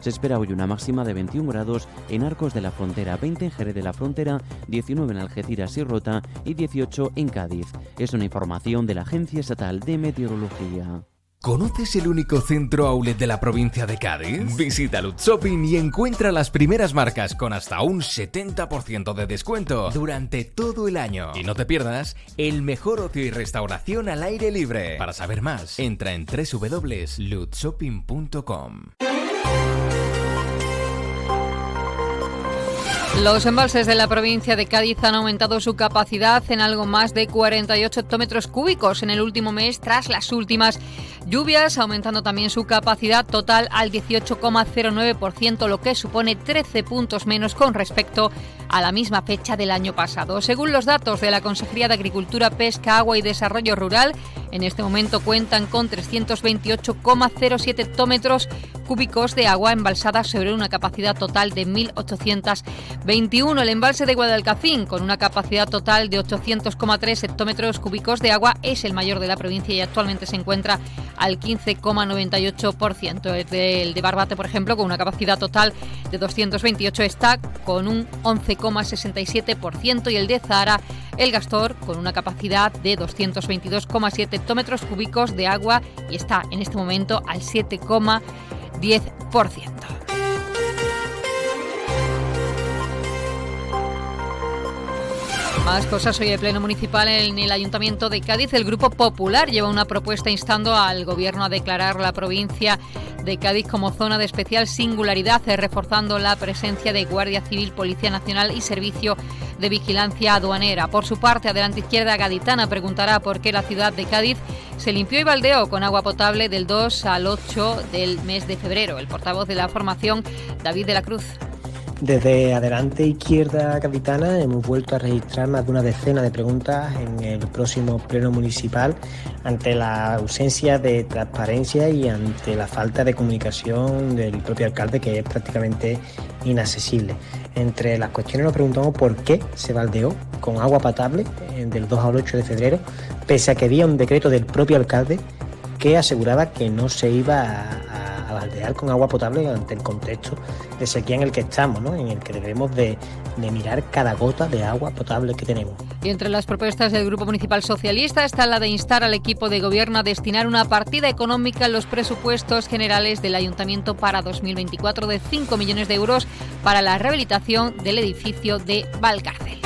Se espera hoy una máxima de 21 grados en Arcos de la Frontera, 20 en Jerez de la Frontera, 19 en Algeciras y Rota y 18 en Cádiz. Es una información de la Agencia Estatal de Meteorología. ¿Conoces el único centro outlet de la provincia de Cádiz? Visita Lutz Shopping y encuentra las primeras marcas con hasta un 70% de descuento durante todo el año. Y no te pierdas el mejor ocio y restauración al aire libre. Para saber más, entra en www.lutzshopping.com. Los embalses de la provincia de Cádiz han aumentado su capacidad en algo más de 48 hectómetros cúbicos en el último mes tras las últimas lluvias, aumentando también su capacidad total al 18,09%, lo que supone 13 puntos menos con respecto a la misma fecha del año pasado. Según los datos de la Consejería de Agricultura, Pesca, Agua y Desarrollo Rural, en este momento cuentan con 328,07 hectómetros cúbicos de agua embalsada sobre una capacidad total de 1.821. El embalse de Guadalcacín, con una capacidad total de 800,3 hectómetros cúbicos de agua, es el mayor de la provincia y actualmente se encuentra al 15,98%. El de Barbate, por ejemplo, con una capacidad total de 228 está con un 11,67% y el de Zahara, el Gastor, con una capacidad de 222,7 hectómetros cúbicos de agua y está en este momento al 7,10%. Más cosas hoy el Pleno Municipal en el Ayuntamiento de Cádiz. El Grupo Popular lleva una propuesta instando al Gobierno a declarar la provincia de Cádiz como zona de especial singularidad, eh, reforzando la presencia de Guardia Civil, Policía Nacional y Servicio de Vigilancia Aduanera. Por su parte, Adelante Izquierda Gaditana preguntará por qué la ciudad de Cádiz se limpió y baldeó con agua potable del 2 al 8 del mes de febrero. El portavoz de la formación, David de la Cruz. Desde Adelante Izquierda Capitana hemos vuelto a registrar más de una decena de preguntas en el próximo pleno municipal ante la ausencia de transparencia y ante la falta de comunicación del propio alcalde que es prácticamente inaccesible. Entre las cuestiones nos preguntamos por qué se baldeó con agua potable eh, del 2 al 8 de febrero, pese a que había un decreto del propio alcalde que aseguraba que no se iba con agua potable ante el contexto de sequía en el que estamos, ¿no? en el que debemos de, de mirar cada gota de agua potable que tenemos. Y entre las propuestas del Grupo Municipal Socialista está la de instar al equipo de gobierno a destinar una partida económica en los presupuestos generales del Ayuntamiento para 2024 de 5 millones de euros para la rehabilitación del edificio de Valcárcel.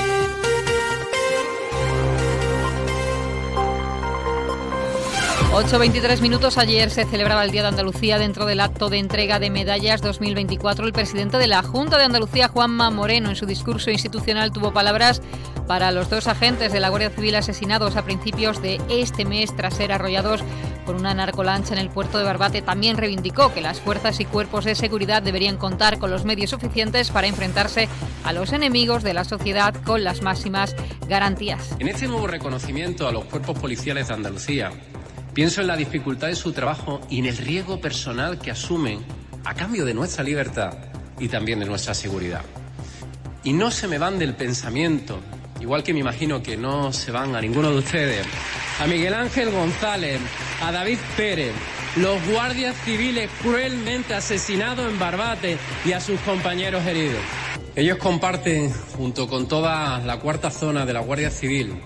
8.23 minutos. Ayer se celebraba el Día de Andalucía dentro del acto de entrega de medallas 2024. El presidente de la Junta de Andalucía, Juanma Moreno, en su discurso institucional tuvo palabras para los dos agentes de la Guardia Civil asesinados a principios de este mes tras ser arrollados por una narcolancha en el puerto de Barbate. También reivindicó que las fuerzas y cuerpos de seguridad deberían contar con los medios suficientes para enfrentarse a los enemigos de la sociedad con las máximas garantías. En este nuevo reconocimiento a los cuerpos policiales de Andalucía, Pienso en la dificultad de su trabajo y en el riesgo personal que asumen a cambio de nuestra libertad y también de nuestra seguridad. Y no se me van del pensamiento, igual que me imagino que no se van a ninguno de ustedes, a Miguel Ángel González, a David Pérez, los guardias civiles cruelmente asesinados en Barbate y a sus compañeros heridos. Ellos comparten, junto con toda la cuarta zona de la Guardia Civil,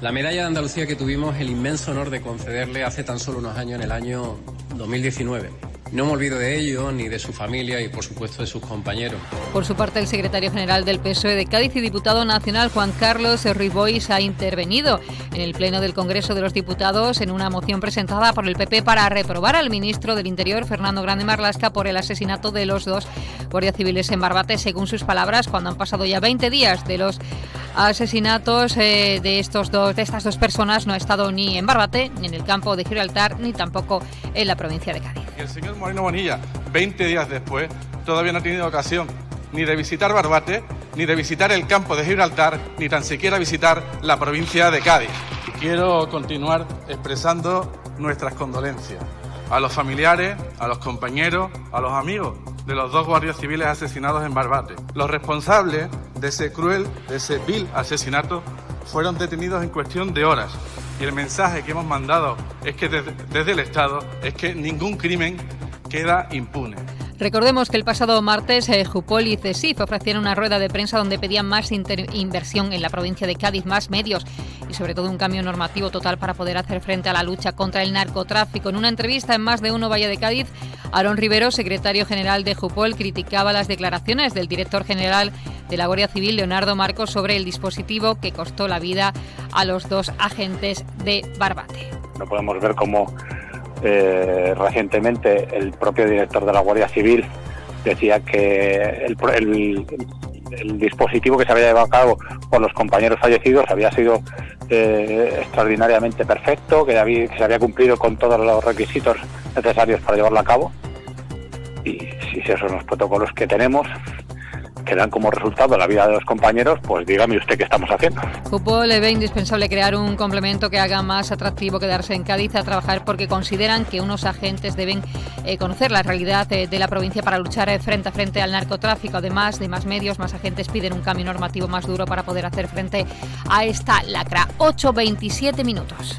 la medalla de Andalucía que tuvimos el inmenso honor de concederle hace tan solo unos años, en el año 2019. No me olvido de ello, ni de su familia y por supuesto de sus compañeros. Por su parte, el secretario general del PSOE de Cádiz y diputado nacional Juan Carlos Ruiz Bois ha intervenido en el Pleno del Congreso de los Diputados en una moción presentada por el PP para reprobar al ministro del Interior, Fernando Grande Marlasca, por el asesinato de los dos guardias civiles en Barbate, según sus palabras, cuando han pasado ya 20 días de los asesinatos eh, de, estos dos, de estas dos personas no ha estado ni en Barbate, ni en el campo de Gibraltar, ni tampoco en la provincia de Cádiz. El señor Moreno Bonilla, 20 días después, todavía no ha tenido ocasión ni de visitar Barbate, ni de visitar el campo de Gibraltar, ni tan siquiera visitar la provincia de Cádiz. Quiero continuar expresando nuestras condolencias a los familiares, a los compañeros, a los amigos de los dos guardias civiles asesinados en Barbate. Los responsables de ese cruel, de ese vil asesinato, fueron detenidos en cuestión de horas. Y el mensaje que hemos mandado es que desde, desde el Estado es que ningún crimen queda impune. Recordemos que el pasado martes eh, Jupol y CESIF ofrecieron una rueda de prensa donde pedían más inversión en la provincia de Cádiz, más medios y sobre todo un cambio normativo total para poder hacer frente a la lucha contra el narcotráfico. En una entrevista en Más de Uno Valle de Cádiz, Aaron Rivero, secretario general de Jupol, criticaba las declaraciones del director general de la Guardia Civil, Leonardo Marcos, sobre el dispositivo que costó la vida a los dos agentes de Barbate. No podemos ver cómo eh, recientemente el propio director de la Guardia Civil decía que el, dispositivo que se había llevado a cabo por los compañeros fallecidos había sido eh, extraordinariamente perfecto, que, que se había cumplido con todos los requisitos necesarios para llevarlo a cabo. Y si esos son los protocolos que tenemos, que dan como resultado la vida de los compañeros, pues dígame usted qué estamos haciendo. Cupo le ve indispensable crear un complemento que haga más atractivo quedarse en Cádiz a trabajar porque consideran que unos agentes deben eh, conocer la realidad de, la provincia para luchar eh, frente a frente al narcotráfico. Además de más medios, más agentes piden un cambio normativo más duro para poder hacer frente a esta lacra. 8.27 minutos.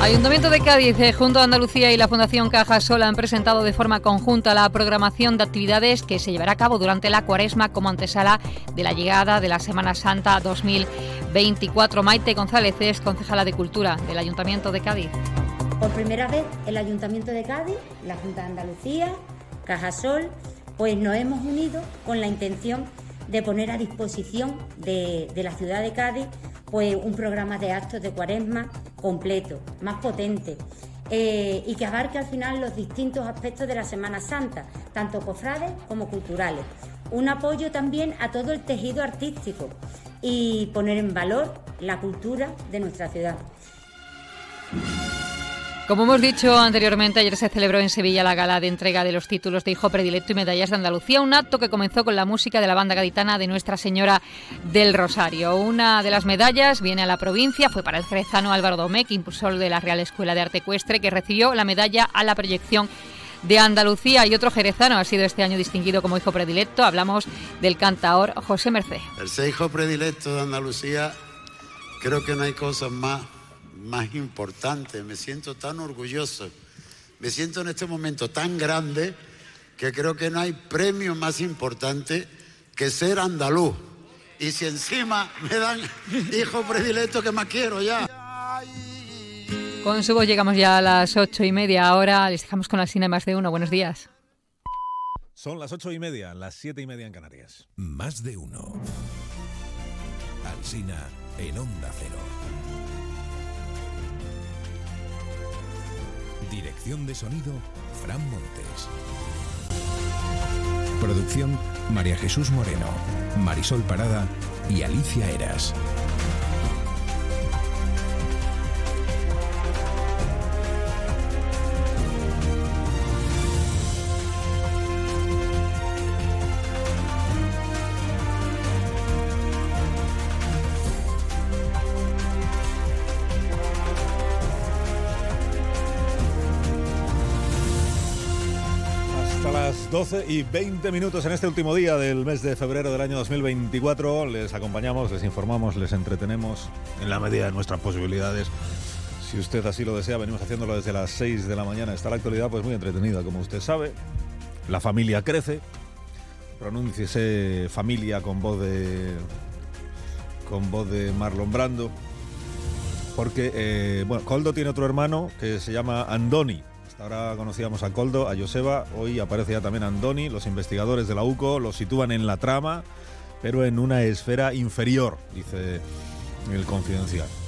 Ayuntamiento de Cádiz, eh, junto a Andalucía y la Fundación Caja Sol han presentado de forma conjunta la programación de actividades que se llevará a cabo durante la cuaresma como antesala de la llegada de la Semana Santa 2024. Maite González es concejala de Cultura del Ayuntamiento de Cádiz. Por primera vez el Ayuntamiento de Cádiz, la Junta de Andalucía, Cajasol, pues nos hemos unido con la intención de poner a disposición de la ciudad de Cádiz pues un programa de actos de cuaresma completo, más potente. Eh, y que abarque al final los distintos aspectos de la Semana Santa, tanto cofrades como culturales. Un apoyo también a todo el tejido artístico y poner en valor la cultura de nuestra ciudad. Como hemos dicho anteriormente, ayer se celebró en Sevilla la gala de entrega de los títulos de Hijo Predilecto y Medallas de Andalucía, un acto que comenzó con la música de la banda gaditana de Nuestra Señora del Rosario. Una de las medallas viene a la provincia, fue para el jerezano Álvaro Domecq, impulsor de la Real Escuela de Arte Ecuestre, que recibió la medalla a la proyección de Andalucía y otro jerezano ha sido este año distinguido como hijo predilecto. Hablamos del cantaor José Merced. El ser hijo predilecto de Andalucía, creo que no hay cosas más más importante. Me siento tan orgulloso. Me siento en este momento tan grande que creo que no hay premio más importante que ser andaluz. Y si encima me dan hijo predilecto que más quiero ya. Con su voz llegamos ya a las ocho y media. Ahora les dejamos con la cine más de uno. Buenos días. Son las ocho y media, las siete y media en Canarias. Más de uno. Alcina en Onda Cero. De sonido, Fran Montes. Producción, María Jesús Moreno, Marisol Parada y Alicia Eras. Las 12 y 20 minutos en este último día del mes de febrero del año 2024. Les acompañamos, les informamos, les entretenemos en la medida de nuestras posibilidades. Si usted así lo desea, venimos haciéndolo desde las 6 de la mañana. Está la actualidad pues muy entretenida, como usted sabe. La familia crece. Pronúnciese familia con voz de con voz de Marlon Brando. Porque, eh, bueno, Coldo tiene otro hermano que se llama Andoni ahora conocíamos a Coldo, a Joseba, hoy aparece ya también Andoni. Los investigadores de la UCO lo sitúan en la trama, pero en una esfera inferior, dice El confidencial.